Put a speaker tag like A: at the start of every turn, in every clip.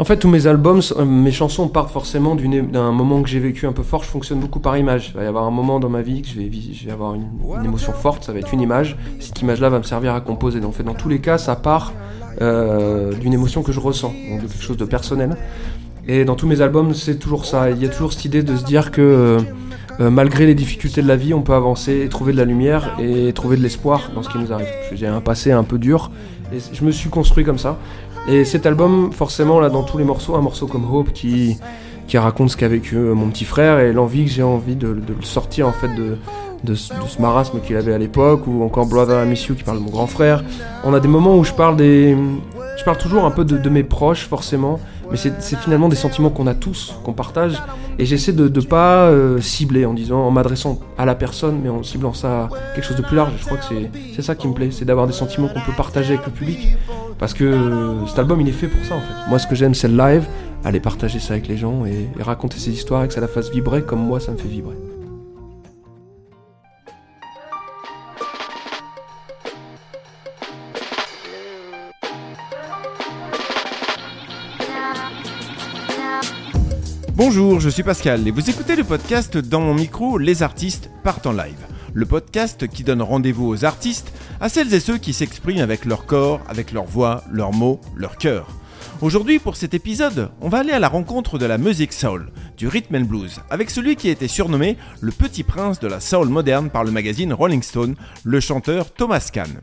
A: En fait, tous mes albums, euh, mes chansons partent forcément d'un moment que j'ai vécu un peu fort. Je fonctionne beaucoup par image. Il va y avoir un moment dans ma vie que je vais, je vais avoir une, émotion forte, ça va être une image. Cette image-là va me servir à composer. Donc, en fait, dans tous les cas, ça part euh, d'une émotion que je ressens, donc de quelque chose de personnel. Et dans tous mes albums, c'est toujours ça. Il y a toujours cette idée de se dire que euh, malgré les difficultés de la vie, on peut avancer et trouver de la lumière et trouver de l'espoir dans ce qui nous arrive. J'ai un passé un peu dur et je me suis construit comme ça. Et cet album, forcément, là, dans tous les morceaux, un morceau comme Hope qui, qui raconte ce qu'a vécu euh, mon petit frère et l'envie que j'ai envie de, le sortir en fait de, de, ce marasme qu'il avait à l'époque, ou encore Brother I Miss You qui parle de mon grand frère. On a des moments où je parle des. Je parle toujours un peu de, mes proches, forcément, mais c'est finalement des sentiments qu'on a tous, qu'on partage, et j'essaie de ne pas euh, cibler en disant, en m'adressant à la personne, mais en ciblant ça à quelque chose de plus large. Je crois que c'est ça qui me plaît, c'est d'avoir des sentiments qu'on peut partager avec le public, parce que euh, cet album il est fait pour ça en fait. Moi ce que j'aime c'est le live, aller partager ça avec les gens et, et raconter ces histoires et que ça la fasse vibrer comme moi ça me fait vibrer.
B: Bonjour, je suis Pascal et vous écoutez le podcast Dans mon micro, les artistes partent en live. Le podcast qui donne rendez-vous aux artistes, à celles et ceux qui s'expriment avec leur corps, avec leur voix, leurs mots, leur cœur. Aujourd'hui, pour cet épisode, on va aller à la rencontre de la musique soul, du rhythm and blues, avec celui qui a été surnommé le petit prince de la soul moderne par le magazine Rolling Stone, le chanteur Thomas Kahn.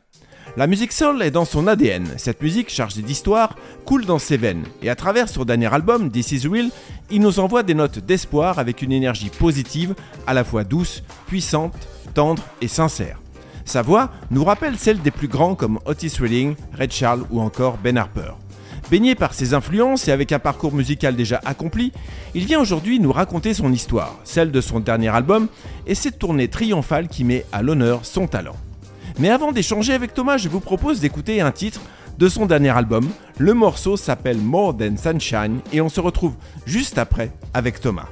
B: La musique soul est dans son ADN. Cette musique chargée d'histoire coule dans ses veines. Et à travers son dernier album, This Is Real, il nous envoie des notes d'espoir avec une énergie positive, à la fois douce, puissante, tendre et sincère. Sa voix nous rappelle celle des plus grands comme Otis Redding, Red Charles ou encore Ben Harper. Baigné par ses influences et avec un parcours musical déjà accompli, il vient aujourd'hui nous raconter son histoire, celle de son dernier album et cette tournée triomphale qui met à l'honneur son talent. Mais avant d'échanger avec Thomas, je vous propose d'écouter un titre de son dernier album. Le morceau s'appelle More Than Sunshine et on se retrouve juste après avec Thomas.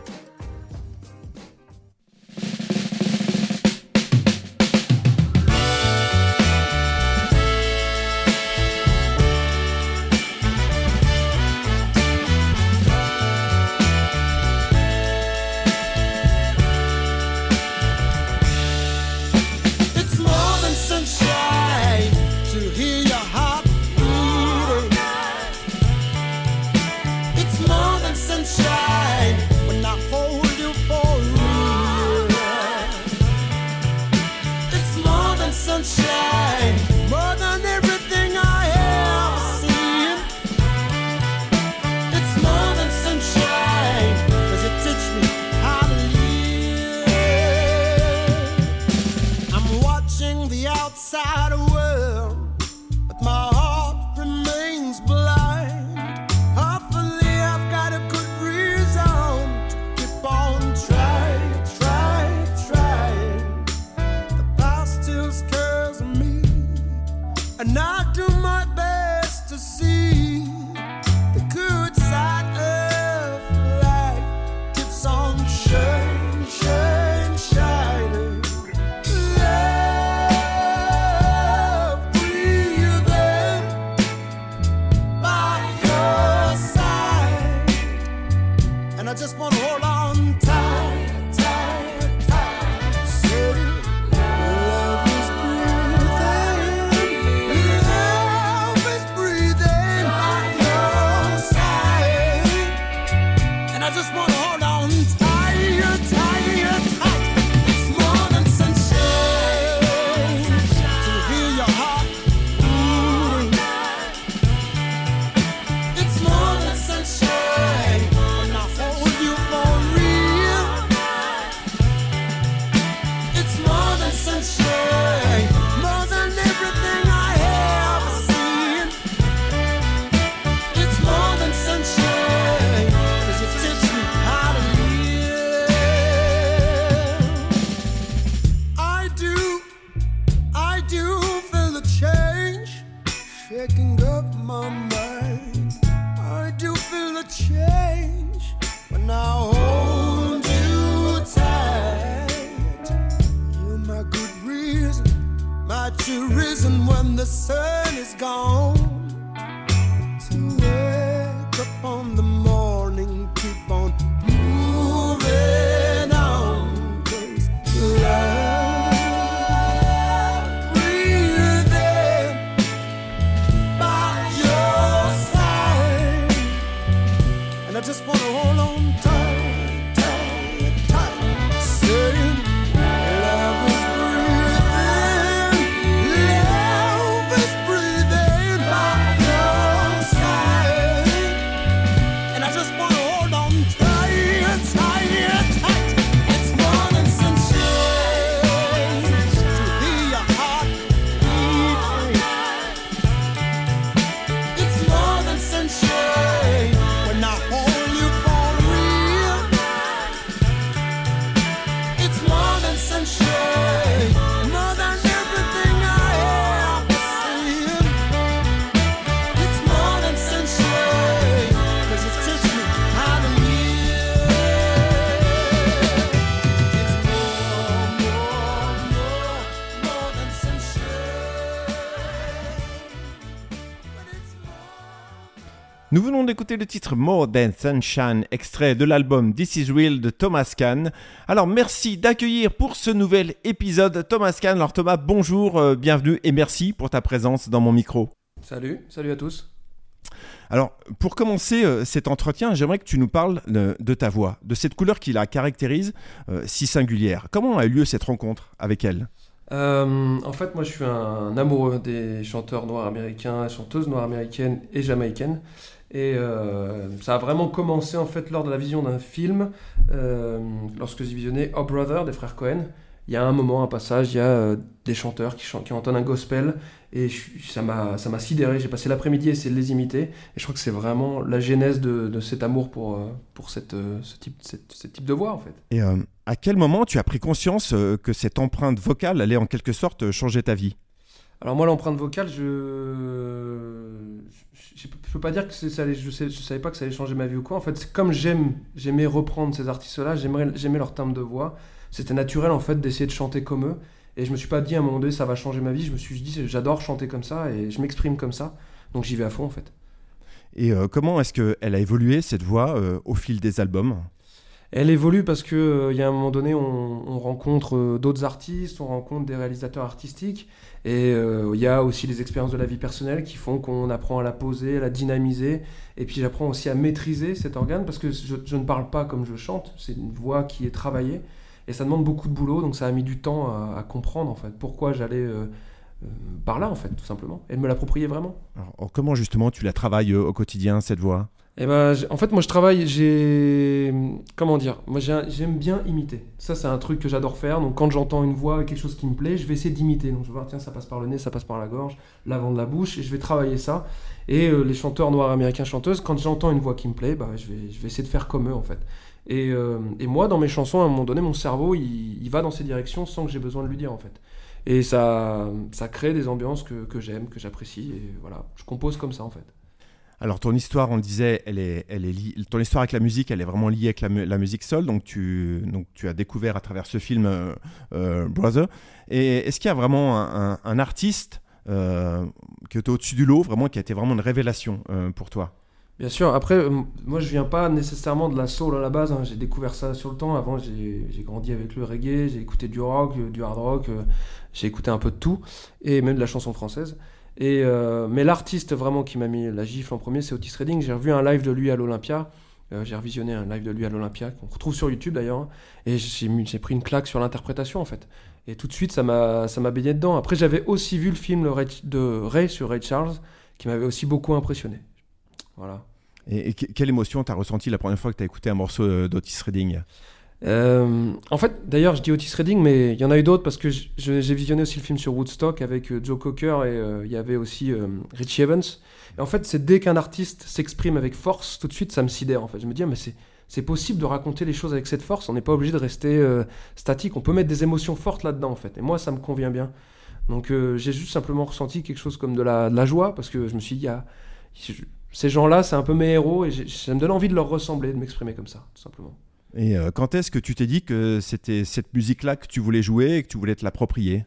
C: Venons d'écouter le titre More Than Sunshine, extrait de l'album This Is Real de Thomas Kahn. Alors merci d'accueillir pour ce nouvel épisode Thomas Kahn. Alors Thomas, bonjour, euh, bienvenue et merci pour ta présence dans mon micro.
A: Salut, salut à tous.
C: Alors pour commencer euh, cet entretien, j'aimerais que tu nous parles de, de ta voix, de cette couleur qui la caractérise euh, si singulière. Comment a eu lieu cette rencontre avec elle?
A: Euh, en fait, moi, je suis un amoureux des chanteurs noirs américains, chanteuses noires américaines et jamaïcaines. Et euh, ça a vraiment commencé en fait lors de la vision d'un film, euh, lorsque j'ai visionné Oh Brother des frères Cohen. Il y a un moment, un passage, il y a euh, des chanteurs qui, chantent, qui entonnent un gospel et ça m'a sidéré. J'ai passé l'après-midi à essayer de les imiter et je crois que c'est vraiment la genèse de, de cet amour pour, pour cette, ce, type, ce type de voix en fait.
C: Et à quel moment tu as pris conscience que cette empreinte vocale allait en quelque sorte changer ta vie?
A: Alors moi l'empreinte vocale, je... je peux pas dire que ça je, sais, savais pas que ça allait changer ma vie ou quoi. En fait, comme j'aime, j'aimais reprendre ces artistes-là, j'aimais leur timbre de voix. C'était naturel en fait d'essayer de chanter comme eux. Et je me suis pas dit à un moment donné ça va changer ma vie. Je me suis dit j'adore chanter comme ça et je m'exprime comme ça. Donc j'y vais à fond en fait.
C: Et euh, comment est-ce qu'elle a évolué cette voix euh, au fil des albums?
A: Elle évolue parce que euh, y a un moment donné, on, on rencontre euh, d'autres artistes, on rencontre des réalisateurs artistiques, et euh, il y a aussi les expériences de la vie personnelle qui font qu'on apprend à la poser, à la dynamiser, et puis j'apprends aussi à maîtriser cet organe parce que je, ne parle pas comme je chante, c'est une voix qui est travaillée, et ça demande beaucoup de boulot, donc ça a mis du temps à, comprendre en fait pourquoi j'allais euh, par là en fait, tout simplement, et de me l'approprier vraiment.
C: Alors, comment justement tu la travailles au quotidien cette voix?
A: Eh ben, en fait, moi, je travaille, j'ai... Comment dire Moi, j'aime bien imiter. Ça, c'est un truc que j'adore faire. Donc, quand j'entends une voix, quelque chose qui me plaît, je vais essayer d'imiter. Donc, je vais voir, tiens, ça passe par le nez, ça passe par la gorge, l'avant de la bouche, et je vais travailler ça. Et euh, les chanteurs noirs américains chanteuses, quand j'entends une voix qui me plaît, bah, je, vais, je vais essayer de faire comme eux, en fait. Et, euh, moi, dans mes chansons, à un moment donné, mon cerveau, il, va dans ces directions sans que j'ai besoin de lui dire, en fait. Et ça, ça crée des ambiances que j'aime, que j'apprécie. Et voilà, je compose comme ça, en fait.
C: Alors ton histoire, on le disait, elle est, elle est ton histoire avec la musique, elle est vraiment liée avec la, mu- la musique soul. Donc tu, donc tu as découvert à travers ce film euh, euh, Brother. Et est-ce qu'il y a vraiment un, artiste euh, qui était au-dessus du lot, vraiment qui a été vraiment une révélation euh, pour toi?
A: Bien sûr, après, moi je viens pas nécessairement de la soul à la base, hein. j'ai découvert ça sur le temps. Avant, j'ai grandi avec le reggae, j'ai écouté du rock, du hard rock, j'ai écouté un peu de tout, et même de la chanson française. Et, euh, mais l'artiste vraiment qui m'a mis la gifle en premier, c'est Otis Redding. J'ai revu un live de lui à l'Olympia, euh, j'ai revisionné un live de lui à l'Olympia, qu'on retrouve sur YouTube d'ailleurs, et j'ai pris une claque sur l'interprétation en fait. Et tout de suite, ça m'a baigné dedans. Après, j'avais aussi vu le film de Ray sur Ray Charles, qui m'avait aussi beaucoup impressionné. Voilà.
C: Et, et que- quelle émotion t'as ressenti la première fois que t'as écouté un morceau euh, d'Otis Redding?
A: Euh, en fait, d'ailleurs, je dis Otis Redding, mais il y en a eu d'autres parce que j'ai visionné aussi le film sur Woodstock avec euh, Joe Cocker et euh, il y avait aussi euh, Richie Evans. Et en fait, c'est dès qu'un artiste s'exprime avec force, tout de suite, ça me sidère. En fait, je me dis, ah, mais c'est possible de raconter les choses avec cette force. On n'est pas obligé de rester statique. On peut mettre des émotions fortes là-dedans, en fait. Et moi, ça me convient bien. Donc, j'ai juste simplement ressenti quelque chose comme de la, joie parce que je me suis dit, ah, ces gens-là, c'est un peu mes héros et ça me donne envie de leur ressembler, de m'exprimer comme ça, tout simplement.
C: Et euh, quand est-ce que tu t'es dit que c'était cette musique-là que tu voulais jouer et que tu voulais te l'approprier?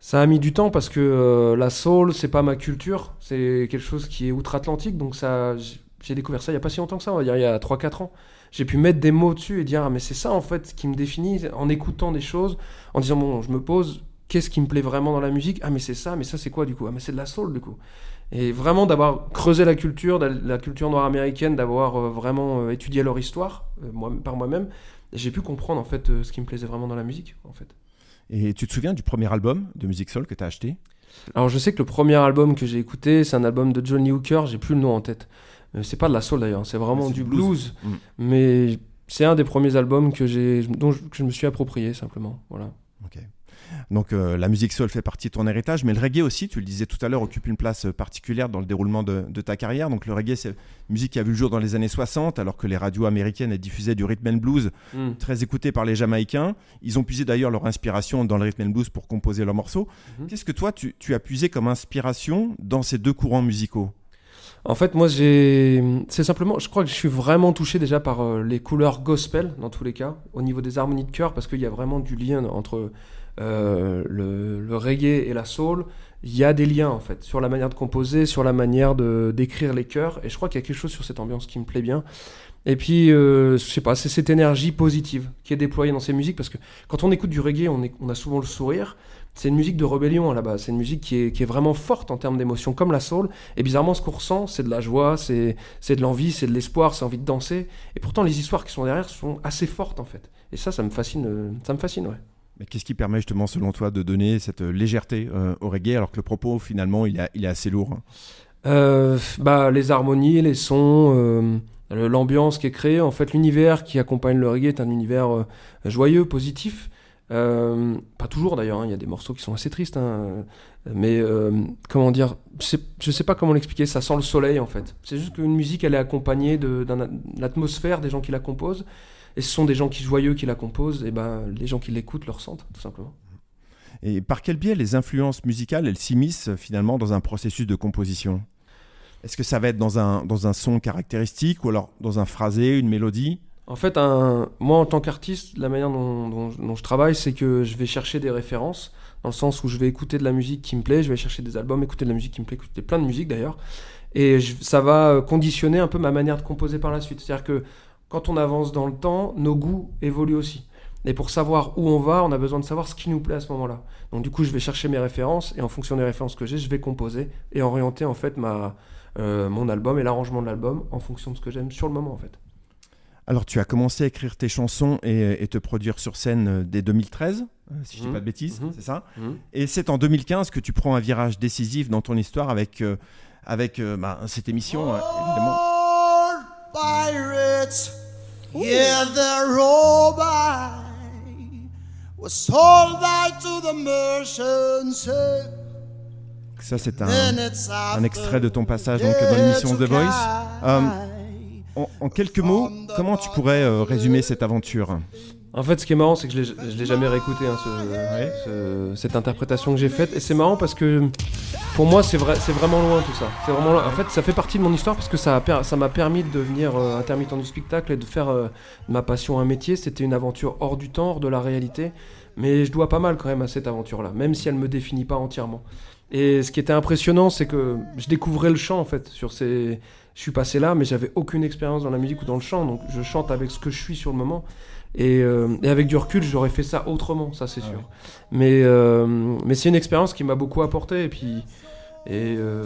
A: Ça a mis du temps parce que euh, la soul, c'est pas ma culture, c'est quelque chose qui est outre-Atlantique, donc ça, j'ai découvert ça il y a pas si longtemps que ça, on va dire il y a 3-4 ans. J'ai pu mettre des mots dessus et dire ah mais c'est ça en fait qui me définit en écoutant des choses, en disant bon je me pose qu'est-ce qui me plaît vraiment dans la musique? Ah mais c'est ça, mais ça c'est quoi du coup? Ah mais c'est de la soul du coup. Et vraiment d'avoir creusé la culture, la culture noire américaine, d'avoir euh, vraiment euh, étudié leur histoire euh, moi, par moi-même, j'ai pu comprendre en fait euh, ce qui me plaisait vraiment dans la musique en fait.
C: Et tu te souviens du premier album de musique soul que tu as acheté?
A: Alors je sais que le premier album que j'ai écouté, c'est un album de Johnny Hooker, j'ai plus le nom en tête. Euh, c'est pas de la soul d'ailleurs, c'est vraiment
C: c'est
A: du
C: blues.
A: blues,
C: Mm.
A: mais c'est un des premiers albums que j'ai dont je, que je me suis approprié simplement. Voilà.
C: Ok. Donc euh, la musique soul fait partie de ton héritage, mais le reggae aussi, tu le disais tout à l'heure, occupe une place euh, particulière dans le déroulement de, de ta carrière. Donc le reggae, c'est une musique qui a vu le jour dans les années 60, alors que les radios américaines elles diffusaient du rhythm and blues
A: Mm.
C: très écouté par les Jamaïcains. Ils ont puisé d'ailleurs leur inspiration dans le rhythm and blues pour composer leurs morceaux.
A: Mhm.
C: Qu'est-ce que toi, tu, tu as puisé comme inspiration dans ces deux courants musicaux?
A: En fait, moi, j'ai. C'est simplement. Je crois que je suis vraiment touché déjà par euh, les couleurs gospel, dans tous les cas, au niveau des harmonies de chœur, parce qu'il y a vraiment du lien entre euh, le, reggae et la soul. Il y a des liens, en fait, sur la manière de composer, sur la manière de d'écrire les chœurs. Et je crois qu'il y a quelque chose sur cette ambiance qui me plaît bien. Et puis, euh, je sais pas, c'est cette énergie positive qui est déployée dans ces musiques, parce que quand on écoute du reggae, on, a souvent le sourire. C'est une musique de rébellion à la base. C'est une musique qui est, qui est vraiment forte en termes d'émotion, comme la soul. Et bizarrement, ce qu'on ressent, c'est de la joie, c'est de l'envie, c'est de l'espoir, c'est envie de danser. Et pourtant, les histoires qui sont derrière sont assez fortes, en fait. Et ça, ça me fascine, ça me fascine, ouais.
C: Mais qu'est-ce qui permet justement, selon toi, de donner cette euh, légèreté euh, au reggae, alors que le propos, finalement, il, est- assez lourd hein?
A: Euh, bah, les harmonies, les sons, l'ambiance qui est créée, en fait, l'univers qui accompagne le reggae est un univers joyeux, positif. Pas toujours d'ailleurs, hein, il y a des morceaux qui sont assez tristes, hein, mais comment dire, je je sais pas comment l'expliquer, ça sent le soleil en fait. C'est juste qu'une musique elle est accompagnée de- d'un- d'une atmosphère des gens qui la composent, et ce sont des gens qui joyeux qui la composent, et ben les gens qui l'écoutent le ressentent tout simplement.
C: Et par quel biais les influences musicales, elles s'immiscent finalement dans un processus de composition? Est-ce que ça va être dans un, dans un son caractéristique ou alors dans un phrasé, une mélodie?
A: En fait, un, moi, en tant qu'artiste, la manière dont, dont- dont je travaille, c'est que je vais chercher des références, dans le sens où je vais écouter de la musique qui me plaît, je vais chercher des albums, écouter de la musique qui me plaît, écouter plein de musique d'ailleurs, et je- ça va conditionner un peu ma manière de composer par la suite. C'est-à-dire que quand on avance dans le temps, nos goûts évoluent aussi. Et pour savoir où on va, on a besoin de savoir ce qui nous plaît à ce moment-là. Donc du coup, je vais chercher mes références, et en fonction des références que j'ai, je vais composer et orienter en fait ma, euh, mon album et l'arrangement de l'album en fonction de ce que j'aime sur le moment en fait.
C: Alors tu as commencé à écrire tes chansons et, et te produire sur scène euh, dès 2013, euh, si je dis
A: Mhm.
C: pas de bêtises,
A: Mhm.
C: c'est ça
A: Mhm.
C: Et c'est en 2015 que tu prends un virage décisif dans ton histoire avec, euh, avec euh, bah, cette émission, euh, évidemment.
B: Old pirates, yeah, they're all by. Was sold by to the merchants. eh,
C: Ça, c'est un, un extrait de ton passage donc, dans l'émission The Voice. Euh, en, en quelques mots, comment tu pourrais euh, résumer cette aventure?
A: En fait, ce qui est marrant, c'est que je l'ai- je l'ai jamais réécouté, hein, ce-
C: Ouais.
A: ce- cette interprétation que j'ai faite. Et c'est marrant parce que pour moi, c'est vrai, c'est vraiment loin tout ça. C'est vraiment loin. En fait, ça fait partie de mon histoire parce que ça m'a permis de devenir euh, intermittent du spectacle et de faire euh, ma passion un métier. C'était une aventure hors du temps, hors de la réalité. Mais je dois pas mal quand même à cette aventure-là, même si elle me définit pas entièrement. Et ce qui était impressionnant, c'est que je découvrais le chant en fait. Sur ces, je suis passé là, mais j'avais aucune expérience dans la musique ou dans le chant, donc je chante avec ce que je suis sur le moment. Et, euh, et avec du recul, j'aurais fait ça autrement, ça c'est
C: Ah
A: sûr.
C: ouais.
A: Mais, euh, mais c'est une expérience qui m'a beaucoup apporté. Et puis, et euh,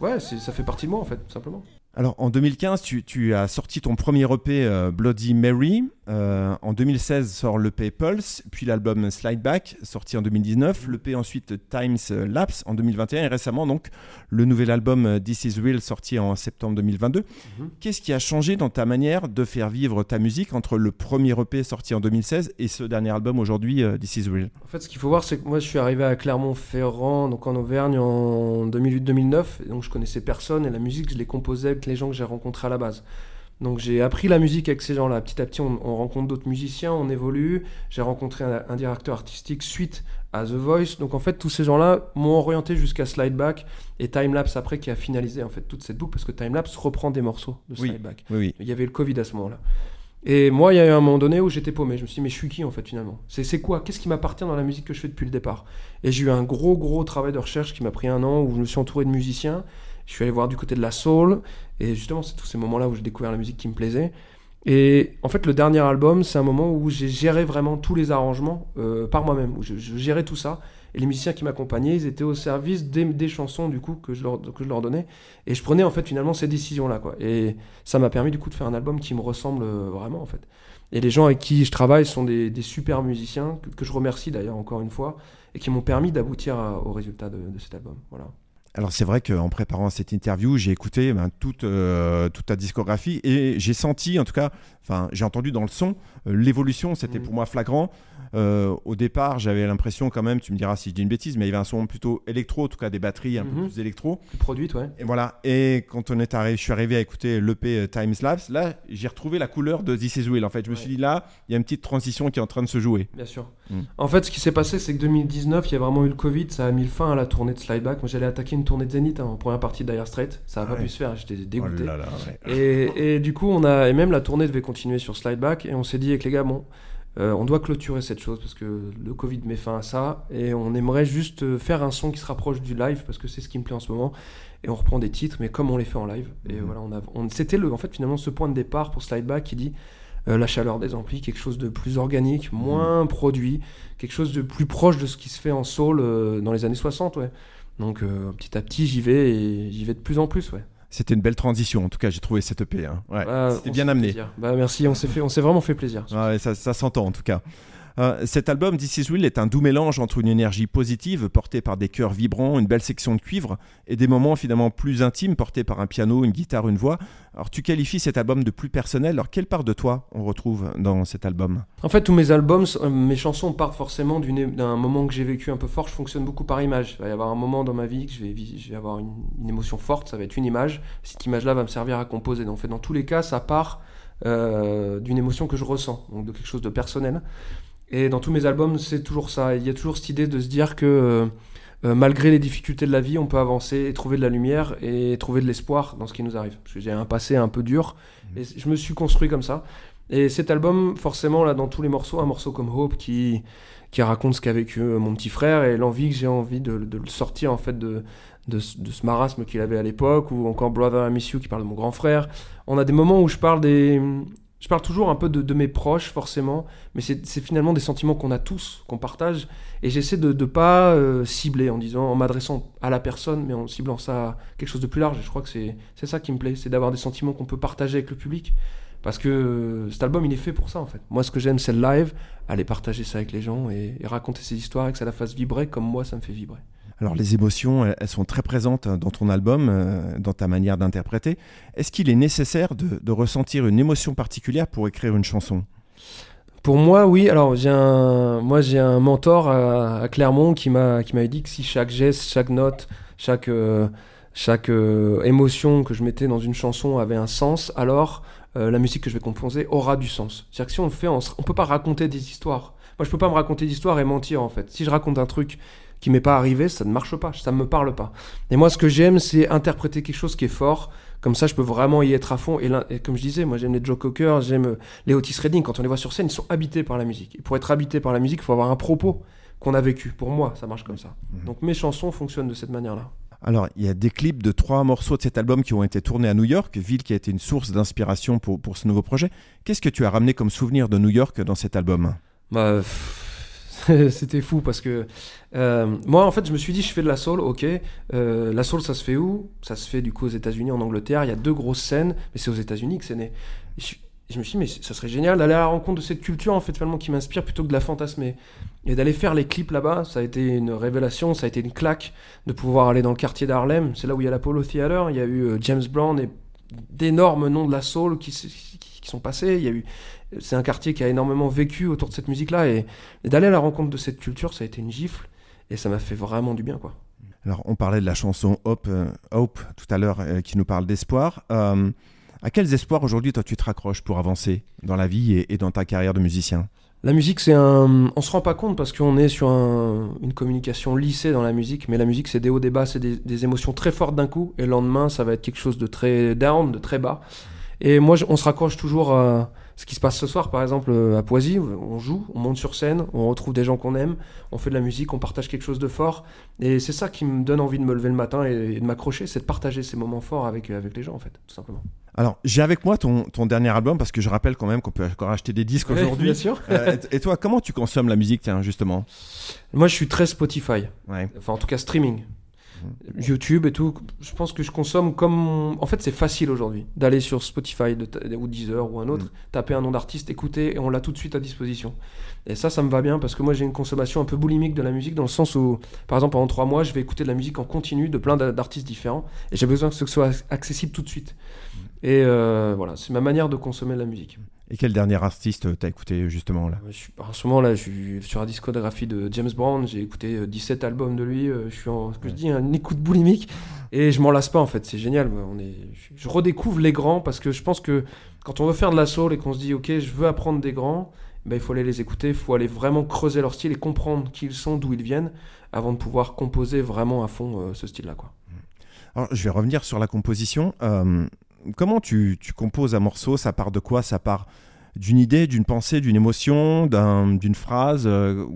A: ouais, ça fait partie de moi en fait, tout simplement.
C: Alors en 2015, tu, tu as sorti ton premier EP euh, Bloody Mary. Euh, en 2016 sort l'EP Pulse, puis l'album Slide Back, sorti en 2019. L'EP ensuite Times Lapse en 2021 et récemment donc le nouvel album euh, This Is Real sorti en septembre 2022.
A: Mhm.
C: Qu'est-ce qui a changé dans ta manière de faire vivre ta musique entre le premier EP sorti en 2016 et ce dernier album aujourd'hui euh, This Is Real?
A: En fait, ce qu'il faut voir, c'est que moi, je suis arrivé à Clermont-Ferrand, donc en Auvergne, en 2008-2009. Et donc, je connaissais personne et la musique, je l'ai composée avec les gens que j'ai rencontrés à la base. Donc, j'ai appris la musique avec ces gens-là. Petit à petit, on, on rencontre d'autres musiciens, on évolue. J'ai rencontré un, un directeur artistique suite à The Voice. Donc, en fait, tous ces gens-là m'ont orienté jusqu'à Slideback et Timelapse après qui a finalisé en fait toute cette boucle parce que Timelapse reprend des morceaux de
C: Oui.
A: Slideback.
C: Oui, oui.
A: Il y avait le Covid à ce moment-là. Et moi, il y a eu un moment donné où j'étais paumé. Je me suis dit, mais je suis qui en fait finalement? C'est quoi? Qu'est-ce qui m'appartient dans la musique que je fais depuis le départ? Et j'ai eu un gros, gros travail de recherche qui m'a pris un an où je me suis entouré de musiciens. Je suis allé voir du côté de la soul. Et justement, c'est tous ces moments-là où j'ai découvert la musique qui me plaisait. Et en fait, le dernier album, c'est un moment où j'ai géré vraiment tous les arrangements euh, par moi-même, où je, gérais tout ça. Et les musiciens qui m'accompagnaient, ils étaient au service des, chansons du coup que je, leur, que je leur donnais. Et je prenais en fait finalement ces décisions-là. quoi. Et ça m'a permis du coup de faire un album qui me ressemble euh, vraiment en fait. Et les gens avec qui je travaille sont des, des super musiciens, que, je remercie d'ailleurs encore une fois, et qui m'ont permis d'aboutir au résultat de, de cet album. Voilà.
C: Alors c'est vrai qu'en préparant cette interview, j'ai écouté ben, toute, euh, toute ta discographie et j'ai senti, en tout cas, enfin j'ai entendu dans le son, euh, l'évolution, c'était
A: Mhm.
C: pour moi flagrant. Euh, au départ, j'avais l'impression quand même, tu me diras si je dis une bêtise, mais il y avait un son plutôt électro, en tout cas des batteries un peu
A: Mhm.
C: plus électro.
A: Plus produite, ouais.
C: Et voilà. Et quand on est arrivé, je suis arrivé à écouter l'EP Time Lapse, là j'ai retrouvé la couleur de This Is Will. En fait, je me
A: Ouais.
C: suis dit là, il y a une petite transition qui est en train de se jouer.
A: Bien sûr.
C: Mm.
A: En fait, ce qui s'est passé, c'est que 2019, il y a vraiment eu le Covid, ça a mis fin à la tournée de Slideback. Moi, j'allais attaquer une tournée de Zénith hein, en première partie de Dire Straits. Ça n'a pas pu se faire, j'étais dégoûté.
C: Oh là là, ouais.
A: Et, et du coup, on a, et même la tournée devait continuer sur Slideback, et on s'est dit avec les gars, bon, euh, on doit clôturer cette chose parce que le Covid met fin à ça, et on aimerait juste euh, faire un son qui se rapproche du live parce que c'est ce qui me plaît en ce moment. Et on reprend des titres, mais comme on les fait en live. Et
C: Mhm.
A: voilà, on a, on- c'était le, en fait finalement ce point de départ pour Slideback qui dit euh, la chaleur des amplis, quelque chose de plus organique, moins produit, quelque chose de plus proche de ce qui se fait en soul euh, dans les années 60, ouais. Donc euh, petit à petit, j'y vais et j'y vais de plus en plus, ouais.
C: C'était une belle transition. En tout cas, j'ai trouvé cette EP. hein. Ouais,
A: Bah,
C: C'était bien amené.
A: Bah merci, on s'est fait, on s'est vraiment fait plaisir.
C: Ouais, ça, ça s'entend en tout cas. Euh, cet album, This Is Will, est un doux mélange entre une énergie positive portée par des chœurs vibrants, une belle section de cuivre, et des moments finalement plus intimes portés par un piano, une guitare, une voix. Alors tu qualifies cet album de plus personnel. Alors quelle part de toi on retrouve dans cet album?
A: En fait, tous mes albums, euh, mes chansons partent forcément d'un moment que j'ai vécu un peu fort. Je fonctionne beaucoup par image. Il va y avoir un moment dans ma vie que je vais, avoir une, une émotion forte. Ça va être une image. Cette image-là va me servir à composer. Donc, en fait, dans tous les cas, ça part euh, d'une émotion que je ressens, donc de quelque chose de personnel. Et dans tous mes albums, c'est toujours ça. Il y a toujours cette idée de se dire que euh, euh, malgré les difficultés de la vie, on peut avancer et trouver de la lumière et trouver de l'espoir dans ce qui nous arrive. Parce que j'ai un passé un peu dur et je me suis construit comme ça. Et cet album, forcément, là, dans tous les morceaux, un morceau comme Hope qui, qui raconte ce qu'a vécu euh, mon petit frère et l'envie que j'ai envie de, de le sortir en fait de, de ce marasme qu'il avait à l'époque, ou encore Brother I Miss You qui parle de mon grand frère. On a des moments où je parle des. Je parle toujours un peu de, mes proches, forcément, mais c'est finalement des sentiments qu'on a tous, qu'on partage, et j'essaie de ne pas euh, cibler en disant, en m'adressant à la personne, mais en ciblant ça à quelque chose de plus large. Et je crois que c'est c'est ça qui me plaît, c'est d'avoir des sentiments qu'on peut partager avec le public, parce que euh, cet album, il est fait pour ça, en fait. Moi, ce que j'aime, c'est le live, aller partager ça avec les gens et, et raconter ces histoires et que ça la fasse vibrer comme moi, ça me fait vibrer.
C: Alors les émotions, elles, sont très présentes dans ton album, euh, dans ta manière d'interpréter. Est-ce qu'il est nécessaire de, ressentir une émotion particulière pour écrire une chanson?
A: Pour moi, oui. Alors, j'ai un, moi, j'ai un mentor à, Clermont qui m'a, qui dit que si chaque geste, chaque note, chaque, euh, chaque euh, émotion que je mettais dans une chanson avait un sens, alors la musique que je vais composer aura du sens. C'est-à-dire que si on fait, on, on peut pas raconter des histoires. Moi, je peux pas me raconter d'histoires et mentir en fait. Si je raconte un truc qui m'est pas arrivé, ça ne marche pas, ça ne me parle pas. Et moi, ce que j'aime, c'est interpréter quelque chose qui est fort. Comme ça, je peux vraiment y être à fond. Et, là, et comme je disais, moi, j'aime les Joe Cocker, j'aime euh, les Otis Redding. Quand on les voit sur scène, ils sont habités par la musique. Et pour être habité par la musique, il faut avoir un propos qu'on a vécu. Pour moi, ça marche comme ça.
C: Mhm.
A: Donc mes chansons fonctionnent de cette manière-là.
C: Alors, il y a des clips de trois morceaux de cet album qui ont été tournés à New York, ville qui a été une source d'inspiration pour, pour ce nouveau projet. Qu'est-ce que tu as ramené comme souvenir de New York dans cet album?
A: Bah, c'était fou parce que euh, moi, en fait, je me suis dit, je fais de la soul, ok. Euh, la soul, ça se fait où? Ça se fait du coup aux États-Unis, en Angleterre. Il y a deux grosses scènes, mais c'est aux États-Unis que c'est né. Je, me suis dit, mais ça serait génial d'aller à la rencontre de cette culture, en fait, finalement, qui m'inspire plutôt que de la fantasmer. Et d'aller faire les clips là-bas, ça a été une révélation, ça a été une claque de pouvoir aller dans le quartier d'Harlem. C'est là où il y a l'Apollo Theater. Il y a eu euh, James Brown et d'énormes noms de la soul qui, sont passés. Il y a eu, c'est un quartier qui a énormément vécu autour de cette musique-là et d'aller à la rencontre de cette culture, ça a été une gifle et ça m'a fait vraiment du bien, quoi.
C: Alors, on parlait de la chanson Hope, euh, Hope tout à l'heure, euh, qui nous parle d'espoir. Euh, à quels espoirs aujourd'hui, toi, tu te raccroches pour avancer dans la vie et, et dans ta carrière de musicien?
A: La musique, c'est un. On se rend pas compte parce qu'on est sur un- une communication lissée dans la musique, mais la musique, c'est des hauts, des bas, c'est des, des émotions très fortes d'un coup, et le lendemain, ça va être quelque chose de très down, de très bas. Et moi, on se raccroche toujours à. Ce qui se passe ce soir, par exemple, euh, à Poisy, on joue, on monte sur scène, on retrouve des gens qu'on aime, on fait de la musique, on partage quelque chose de fort. Et c'est ça qui me donne envie de me lever le matin et, de m'accrocher, c'est de partager ces moments forts avec, euh, avec les gens, en fait, tout simplement.
C: Alors, j'ai avec moi ton, ton dernier album parce que je rappelle quand même qu'on peut encore acheter des disques aujourd'hui.
A: bien sûr.
C: Euh, et et toi, comment tu consommes la musique, tiens, justement?
A: Moi, je suis très Spotify.
C: Ouais.
A: Enfin, en tout cas, streaming. YouTube et tout. Je pense que je consomme comme. En fait, c'est facile aujourd'hui d'aller sur Spotify de ta- ou Deezer ou un autre,
C: Mm.
A: taper un nom d'artiste, écouter et on l'a tout de suite à disposition. Et ça, ça me va bien parce que moi, j'ai une consommation un peu boulimique de la musique dans le sens où, par exemple, pendant trois mois, je vais écouter de la musique en continu de plein d'a- d'artistes différents et j'ai besoin que ce soit accessible tout de suite. Et euh, voilà, c'est ma manière de consommer de la musique.
C: Et quel dernier artiste t'as écouté, justement, là?
A: Ouais, je suis- en ce moment là, je suis sur la discographie de James Brown. J'ai écouté euh, 17 albums de lui. euh, Je suis en ce que je dis un écoute boulimique et je m'en lasse pas en fait. C'est génial. On est, je- redécouvre les grands parce que je pense que quand on veut faire de la soul et qu'on se dit ok, je veux apprendre des grands, ben, il faut aller les écouter. Il faut aller vraiment creuser leur style et comprendre qui ils sont, d'où ils viennent, avant de pouvoir composer vraiment à fond euh, ce style-là quoi.
C: Alors, je vais revenir sur la composition. Euh, comment tu, tu composes un morceau? Ça part de quoi? Ça part d'une idée, d'une pensée, d'une émotion, d'un- d'une phrase euh,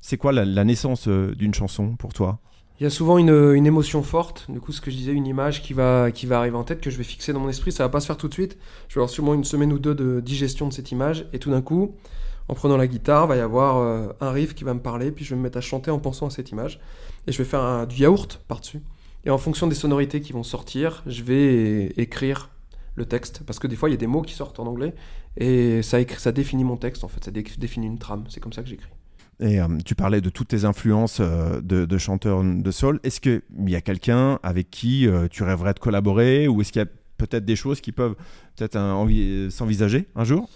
C: C'est quoi la, naissance euh, d'une chanson pour toi?
A: Il y a souvent une, une émotion forte, du coup ce que je disais, une image qui va, qui va arriver en tête, que je vais fixer dans mon esprit, ça va pas se faire tout de suite, je vais avoir sûrement une semaine ou deux de digestion de cette image, et tout d'un coup, en prenant la guitare, va y avoir euh, un riff qui va me parler, puis je vais me mettre à chanter en pensant à cette image, et je vais faire du yaourt par-dessus, et en fonction des sonorités qui vont sortir, je vais écrire le texte, parce que des fois il y a des mots qui sortent en anglais, et ça, écrit- ça définit mon texte en fait, ça dé- définit une trame, c'est comme ça que j'écris.
C: Et euh, tu parlais de toutes tes influences euh, de, de chanteurs de soul. Est-ce qu'il y a quelqu'un avec qui euh, tu rêverais de collaborer? Ou est-ce qu'il y a peut-être des choses qui peuvent peut-être envi- s'envisager un jour?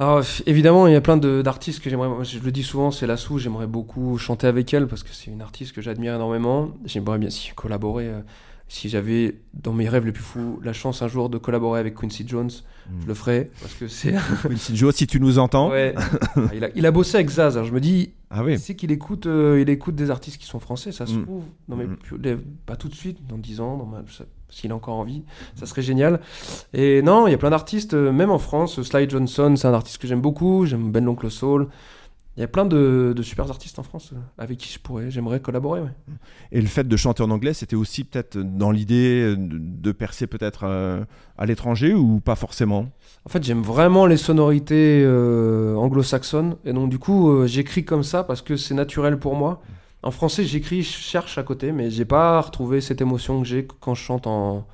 A: Alors, évidemment, il y a plein d'artistes que j'aimerais. Je le dis souvent, c'est Lassou. J'aimerais beaucoup chanter avec elle parce que c'est une artiste que j'admire énormément. J'aimerais bien si collaborer. euh, si j'avais dans mes rêves les plus fous la chance un jour de collaborer avec Quincy Jones, je le ferais parce que c'est.
C: Quincy Joe, si tu nous entends.
A: ouais. Ah, il, a, il a bossé avec Zaz. Alors je me dis,
C: Ah oui.
A: c'est qu'il écoute, euh, il écoute des artistes qui sont français. Ça se
C: Mm.
A: trouve. dans mes
C: Mm.
A: plus- les- pas tout de suite, dans 10 ans, dans ma- ça- s'il a encore envie, ça serait génial. Et non, il y a plein d'artistes, euh, même en France. Sly Johnson, c'est un artiste que j'aime beaucoup. J'aime Ben l'Oncle Soul. Il y a plein de, de super artistes en France euh, avec qui je pourrais, j'aimerais collaborer. ouais.
C: Et le fait de chanter en anglais, c'était aussi peut-être dans l'idée de, de percer peut-être euh, à l'étranger ou pas forcément?
A: En fait, j'aime vraiment les sonorités euh, anglo-saxonnes. Et donc, du coup, euh, j'écris comme ça parce que c'est naturel pour moi. En français, j'écris, je cherche à côté, mais j'ai pas retrouvé cette émotion que j'ai quand je chante en,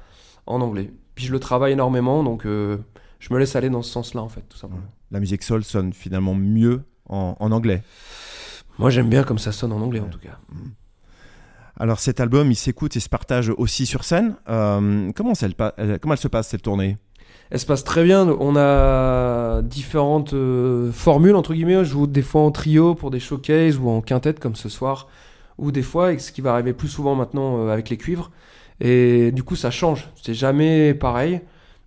A: en anglais. Puis je le travaille énormément, donc euh, je me laisse aller dans ce sens-là, en fait, tout simplement.
C: La musique soul sonne finalement mieux en, en anglais.
A: Moi, j'aime bien comme ça sonne en anglais, en tout cas.
C: Alors cet album, il s'écoute et se partage aussi sur scène. Euh, comment, elle- comment elle se passe cette tournée?
A: Elle se passe très bien. On a différentes euh, formules, entre guillemets. Je joue des fois en trio pour des showcases ou en quintette comme ce soir. Ou des fois, et ce qui va arriver plus souvent maintenant euh, avec les cuivres. Et du coup, ça change. C'est jamais pareil.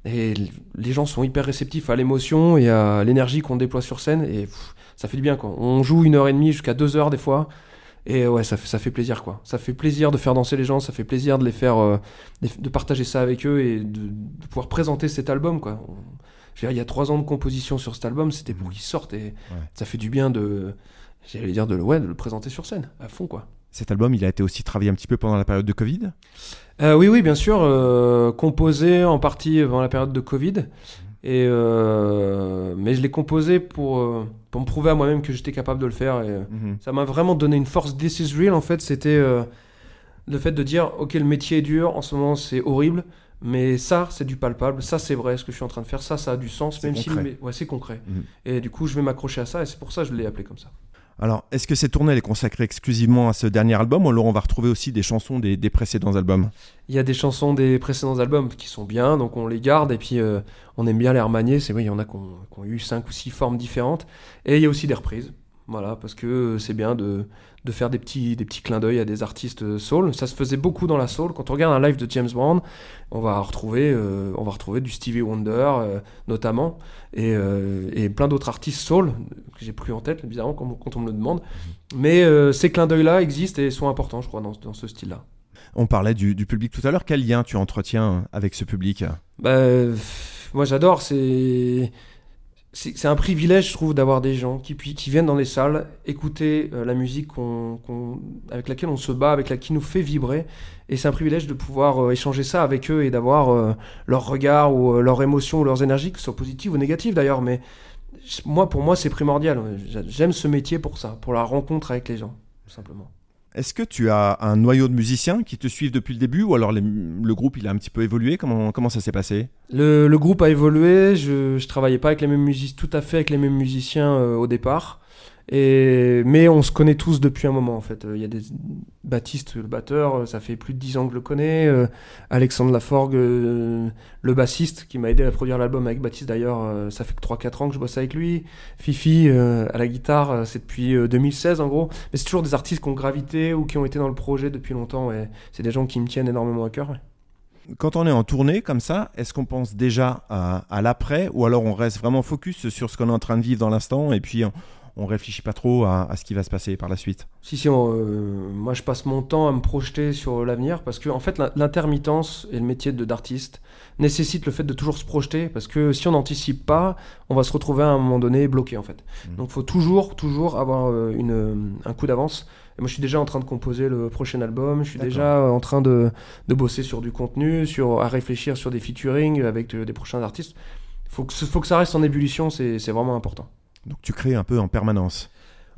A: Et les gens sont hyper réceptifs à l'émotion et à l'énergie qu'on déploie sur scène. Et ça fait du bien, quoi. On joue une heure et demie jusqu'à deux heures des fois. Et ouais, ça fait, ça fait plaisir, quoi. Ça fait plaisir de faire danser les gens. Ça fait plaisir de les faire, euh, de partager ça avec eux et de, de pouvoir présenter cet album, quoi. On- je veux dire, il y a trois ans de composition sur cet album, c'était pour qu'il sorte et ça fait du bien de, j'allais dire de, le- ouais, de le présenter sur scène, à fond, quoi.
C: Cet album, il a été aussi travaillé un petit peu pendant la période de Covid?
A: Euh, oui, oui, bien sûr, euh, composé en partie pendant la période de Covid. Et euh, mais je l'ai composé pour, euh, pour me prouver à moi-même que j'étais capable de le faire. Et, euh,
C: Mhm.
A: ça m'a vraiment donné une force. This is real, en fait, c'était euh, le fait de dire Ok, le métier est dur, en ce moment c'est horrible, mais ça, c'est du palpable, ça, c'est vrai, ce que je suis en train de faire, ça, ça a du sens, même si.
C: concret.
A: Ouais, c'est concret.
C: Mhm.
A: Et du coup, je vais m'accrocher à ça, et c'est pour ça que je l'ai appelé comme ça.
C: Alors, est-ce que cette tournée est consacrée exclusivement à ce dernier album ou alors on va retrouver aussi des chansons des, précédents albums?
A: Il y a des chansons des précédents albums qui sont bien, donc on les garde et puis euh, on aime bien les remanier. C'est vrai, il y en a qui ont, qui ont eu cinq ou six formes différentes. Et il y a aussi des reprises. Voilà, parce que euh, c'est bien de, de faire des petits, des petits clins d'œil à des artistes euh, soul. Ça se faisait beaucoup dans la soul. Quand on regarde un live de James Brown, on va retrouver, euh, on va retrouver du Stevie Wonder euh, notamment et, euh, et plein d'autres artistes soul que j'ai plus en tête, bizarrement, quand, quand on me le demande. Mais euh, ces clins d'œil-là existent et sont importants, je crois, dans, dans ce style-là.
C: On parlait du, du public tout à l'heure. Quel lien tu entretiens avec ce public?
A: Bah, moi j'adore, c'est c'est un privilège, je trouve, d'avoir des gens qui, qui viennent dans les salles écouter euh, la musique avec laquelle on se bat, avec la qui nous fait vibrer. Et c'est un privilège de pouvoir euh, échanger ça avec eux et d'avoir euh, leur regard ou euh, leur émotion ou leurs énergies, que ce soit positives ou négatives d'ailleurs. Mais moi, pour moi, c'est primordial. J'aime ce métier pour ça, pour la rencontre avec les gens, tout simplement.
C: Est-ce que tu as un noyau de musiciens qui te suivent depuis le début ou alors le groupe il a un petit peu évolué? Comment, comment ça s'est passé?
A: Le, le groupe a évolué, je, je travaillais pas avec les mêmes musiciens, tout à fait avec les mêmes musiciens euh, au départ. Mais on se connaît tous depuis un moment en fait. Euh, Il y a Baptiste, le batteur, euh, ça fait plus de 10 ans que je le connais. Euh, Alexandre Laforgue, le bassiste, qui m'a aidé à produire l'album avec Baptiste d'ailleurs, ça fait que 3-4 ans que je bosse avec lui. Fifi à la guitare, c'est depuis euh, 2016 en gros. Mais c'est toujours des artistes qui ont gravité ou qui ont été dans le projet depuis longtemps. C'est des gens qui me tiennent énormément à cœur.
C: Quand on est en tournée comme ça, est-ce qu'on pense déjà à, l'après ou alors on reste vraiment focus sur ce qu'on est en train de vivre dans l'instant et puis on réfléchit pas trop à, à ce qui va se passer par la suite
A: Si, si, on, euh, moi je passe mon temps à me projeter sur l'avenir parce que en fait l'in- l'intermittence et le métier d'artiste nécessite le fait de toujours se projeter parce que si on n'anticipe pas, on va se retrouver à un moment donné bloqué en fait.
C: Mhm.
A: Donc faut toujours, toujours avoir euh, une, un coup d'avance. Et moi je suis déjà en train de composer le prochain album, je suis déjà en train de, de bosser sur du contenu, sur, à réfléchir sur des featuring avec euh, des prochains artistes. Faut que, faut que ça reste en ébullition, c'est vraiment important.
C: Donc tu crées un peu en permanence.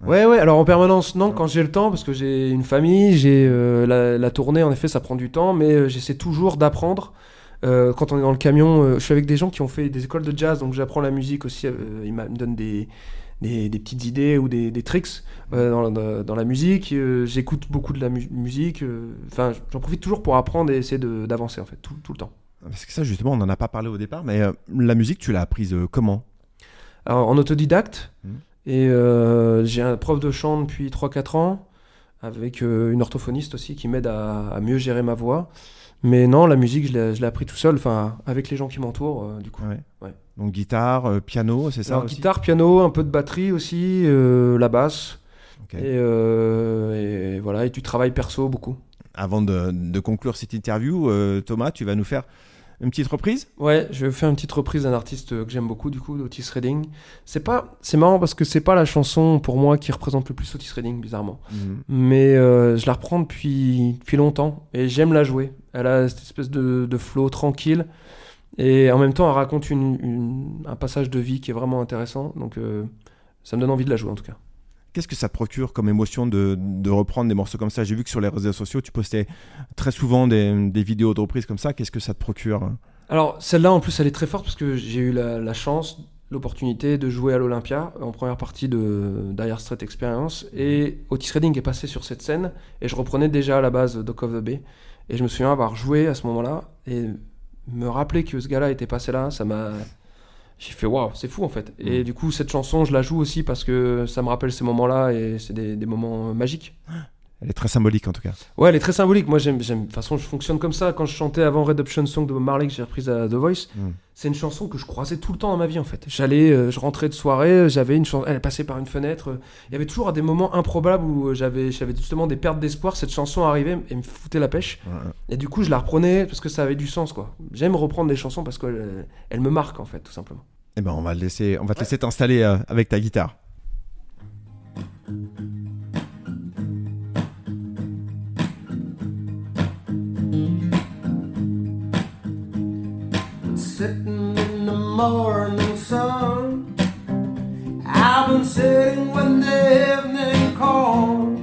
A: Ouais, ouais, alors en permanence, non, quand j'ai le temps, parce que j'ai une famille, j'ai euh, la, la tournée, en effet, ça prend du temps, mais euh, j'essaie toujours d'apprendre. Euh, quand on est dans le camion, je suis avec des gens qui ont fait des écoles de jazz, donc j'apprends la musique aussi. ils me donnent des, des, des petites idées ou des, des tricks dans, dans- la musique. J'écoute beaucoup de la mu- musique. Enfin, j'en profite toujours pour apprendre et essayer d'avancer, en fait, tout, tout le temps.
C: Parce que ça justement on n'en a pas parlé au départ, mais la musique tu l'as apprise comment?
A: En autodidacte,
C: Mhm.
A: et euh, j'ai un prof de chant depuis 3-4 ans, avec euh, une orthophoniste aussi qui m'aide à, à mieux gérer ma voix. Mais non, la musique, je l'ai appris tout seul, enfin, avec les gens qui m'entourent, euh, du coup.
C: Ouais.
A: Ouais.
C: Donc guitare, piano, c'est ça
A: Alors,
C: aussi
A: guitare, piano, un peu de batterie aussi, la basse, et, et voilà, et du travail perso beaucoup.
C: Avant de, de conclure cette interview, Thomas, tu vas nous faire une petite reprise?
A: Ouais, je vais faire une petite reprise d'un artiste que j'aime beaucoup, du coup, d'Otis Redding. C'est pas, c'est marrant parce que c'est pas la chanson pour moi qui représente le plus Otis Redding, bizarrement. mais euh, je la reprends depuis, depuis longtemps et j'aime la jouer. Elle a cette espèce de, de flow tranquille et en même temps elle raconte une- une- un passage de vie qui est vraiment intéressant. Donc euh, ça me donne envie de la jouer en tout cas.
C: Qu'est-ce que ça te procure comme émotion de, reprendre des morceaux comme ça? J'ai vu que sur les réseaux sociaux, tu postais très souvent des, vidéos de reprises comme ça. Qu'est-ce que ça te procure?
A: Alors celle-là en plus elle est très forte parce que j'ai eu la, chance, l'opportunité de jouer à l'Olympia en première partie de Dire Experience et Otis Redding est passé sur cette scène et je reprenais déjà à la base Dock of the Bay et je me souviens avoir joué à ce moment-là et me rappeler que ce gars-là était passé là, ça m'a j'ai fait waouh, c'est fou en fait. Et
C: Mm.
A: du coup cette chanson je la joue aussi parce que ça me rappelle ces moments-là et c'est des, des moments magiques.
C: Elle est très symbolique en tout cas.
A: Ouais, elle est très symbolique. Moi, j'aime, j'aime. De toute façon, je fonctionne comme ça. Quand je chantais avant Redemption Song de Bob Marley que j'ai reprise à The Voice,
C: Mm.
A: c'est une chanson que je croisais tout le temps dans ma vie en fait. J'allais, euh, je rentrais de soirée, j'avais une chanson, elle passait par une fenêtre. euh, Il y avait toujours des moments improbables où euh, j'avais, j'avais justement des pertes d'espoir. Cette chanson arrivait et me foutait la pêche.
C: Ouais.
A: Et du coup, je la reprenais parce que ça avait du sens quoi. J'aime reprendre des chansons parce qu'elles elles me marquent en fait, tout simplement.
C: Eh ben, on va, laisser, on va te laisser t'installer euh, avec ta guitare.
B: Morning sun. I've been sitting when the evening comes.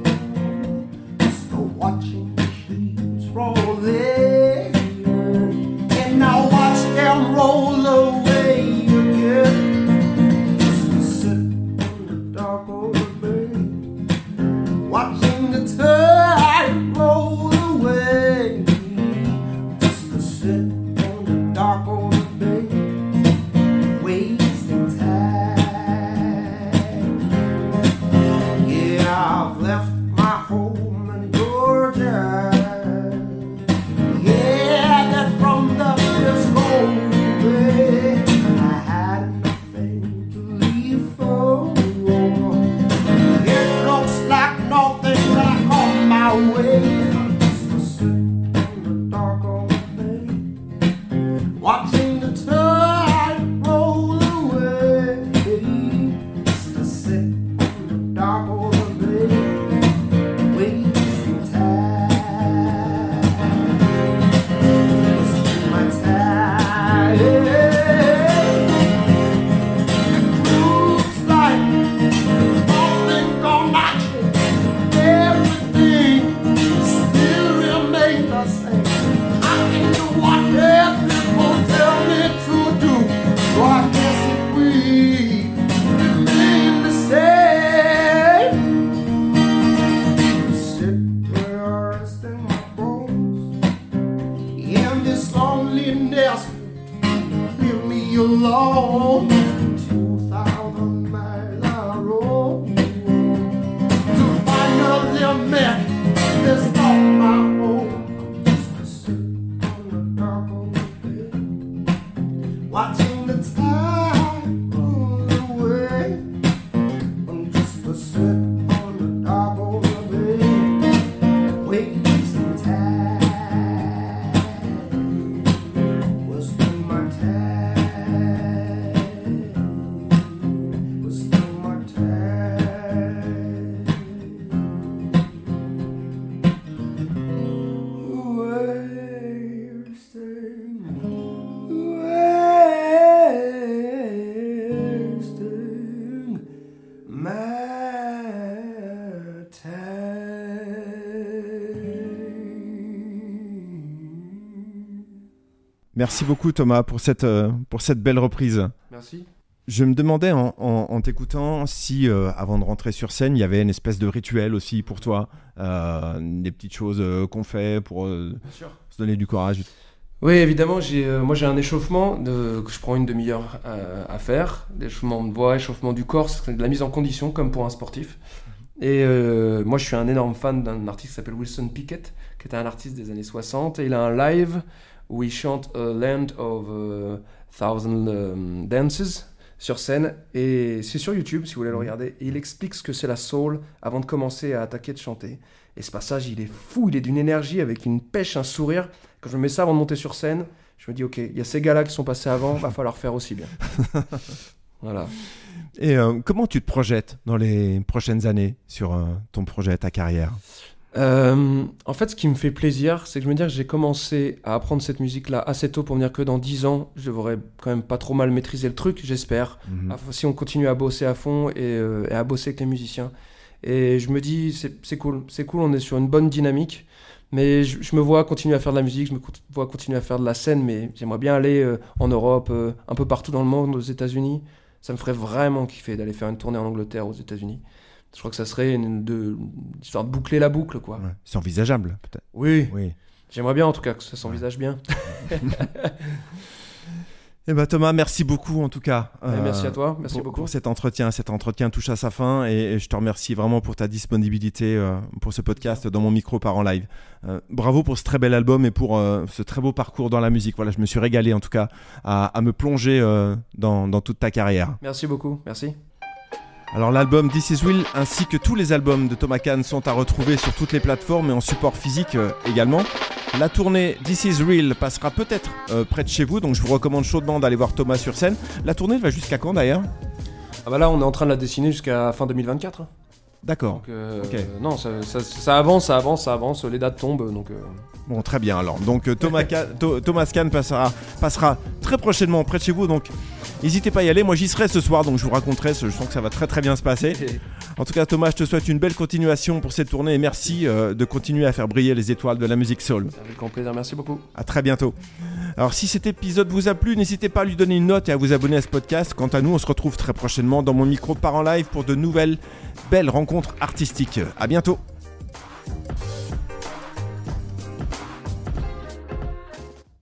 C: Merci beaucoup Thomas pour cette, euh, pour cette belle reprise.
A: Merci.
C: Je me demandais en, en- en t'écoutant si, euh, avant de rentrer sur scène, il y avait une espèce de rituel aussi pour toi, euh, des petites choses euh, qu'on fait pour se donner du courage.
A: Oui, évidemment, j'ai, moi j'ai un échauffement de, que je prends une demi-heure euh, à faire. L'échauffement de voix, échauffement du corps, c'est de la mise en condition comme pour un sportif. Et euh, moi je suis un énorme fan d'un artiste qui s'appelle Wilson Pickett, qui était un artiste des années 60. Et il a un live où il chante A Land of euh, Thousand euh, Dances sur scène. Et c'est sur YouTube si vous voulez le regarder. Et il explique ce que c'est la soul avant de commencer à attaquer de chanter. Et ce passage, il est fou, il est d'une énergie avec une pêche, un sourire. Quand je me mets ça avant de monter sur scène, je me dis, ok, il y a ces gars-là qui sont passés avant, va falloir faire aussi bien. voilà.
C: Et euh, comment tu te projettes dans les prochaines années sur euh, ton projet, ta carrière?
A: Euh, en fait, ce qui me fait plaisir, c'est que je me dis que j'ai commencé à apprendre cette musique-là assez tôt pour me dire que dans 10 ans, je devrais quand même pas trop mal maîtriser le truc, j'espère.
C: Mhm.
A: Si on continue à bosser à fond et, euh, et à bosser avec les musiciens. Et je me dis, c'est cool, c'est cool, on est sur une bonne dynamique. Mais je, je me vois continuer à faire de la musique, je me vois continuer à faire de la scène, mais j'aimerais bien aller euh, en Europe, un peu partout dans le monde, aux États-Unis. Ça me ferait vraiment kiffer d'aller faire une tournée en Angleterre, aux États-Unis. Je crois que ça serait une, de, histoire de boucler la boucle, quoi.
C: Ouais. C'est envisageable, peut-être.
A: Oui,
C: Oui.
A: j'aimerais bien en tout cas que ça s'envisage bien.
C: Eh ben Thomas, merci beaucoup en tout cas. Euh,
A: merci à toi, merci
C: pour,
A: beaucoup.
C: pour cet entretien. Cet entretien touche à sa fin et, et je te remercie vraiment pour ta disponibilité euh, pour ce podcast dans mon micro par en live. Euh, bravo pour ce très bel album et pour euh, ce très beau parcours dans la musique. Voilà, je me suis régalé en tout cas à, à me plonger euh, dans, dans toute ta carrière.
A: Merci beaucoup, merci.
C: Alors l'album This Is Will ainsi que tous les albums de Thomas Kahn sont à retrouver sur toutes les plateformes et en support physique euh, également. La tournée This Is Real passera peut-être euh, près de chez vous, donc je vous recommande chaudement d'aller voir Thomas sur scène. La tournée va jusqu'à quand d'ailleurs?
A: Ah bah là, on est en train de la dessiner jusqu'à fin 2024. hein.
C: D'accord.
A: Euh,
C: Ok.
A: non, ça, ça- ça avance, ça avance, ça avance, les dates tombent, donc... euh,
C: Bon, très bien alors. Donc Thomas Kahn passera, passera très prochainement près de chez vous, donc n'hésitez pas à y aller. Moi j'y serai ce soir, donc je vous raconterai, je sens que ça va très très bien se passer. En tout cas Thomas, je te souhaite une belle continuation pour cette tournée et merci euh, de continuer à faire briller les étoiles de la musique soul.
A: Avec grand plaisir, merci beaucoup.
C: À très bientôt. Alors si cet épisode vous a plu, n'hésitez pas à lui donner une note et à vous abonner à ce podcast. Quant à nous, on se retrouve très prochainement dans mon micro par en live pour de nouvelles belles rencontres artistiques. À bientôt.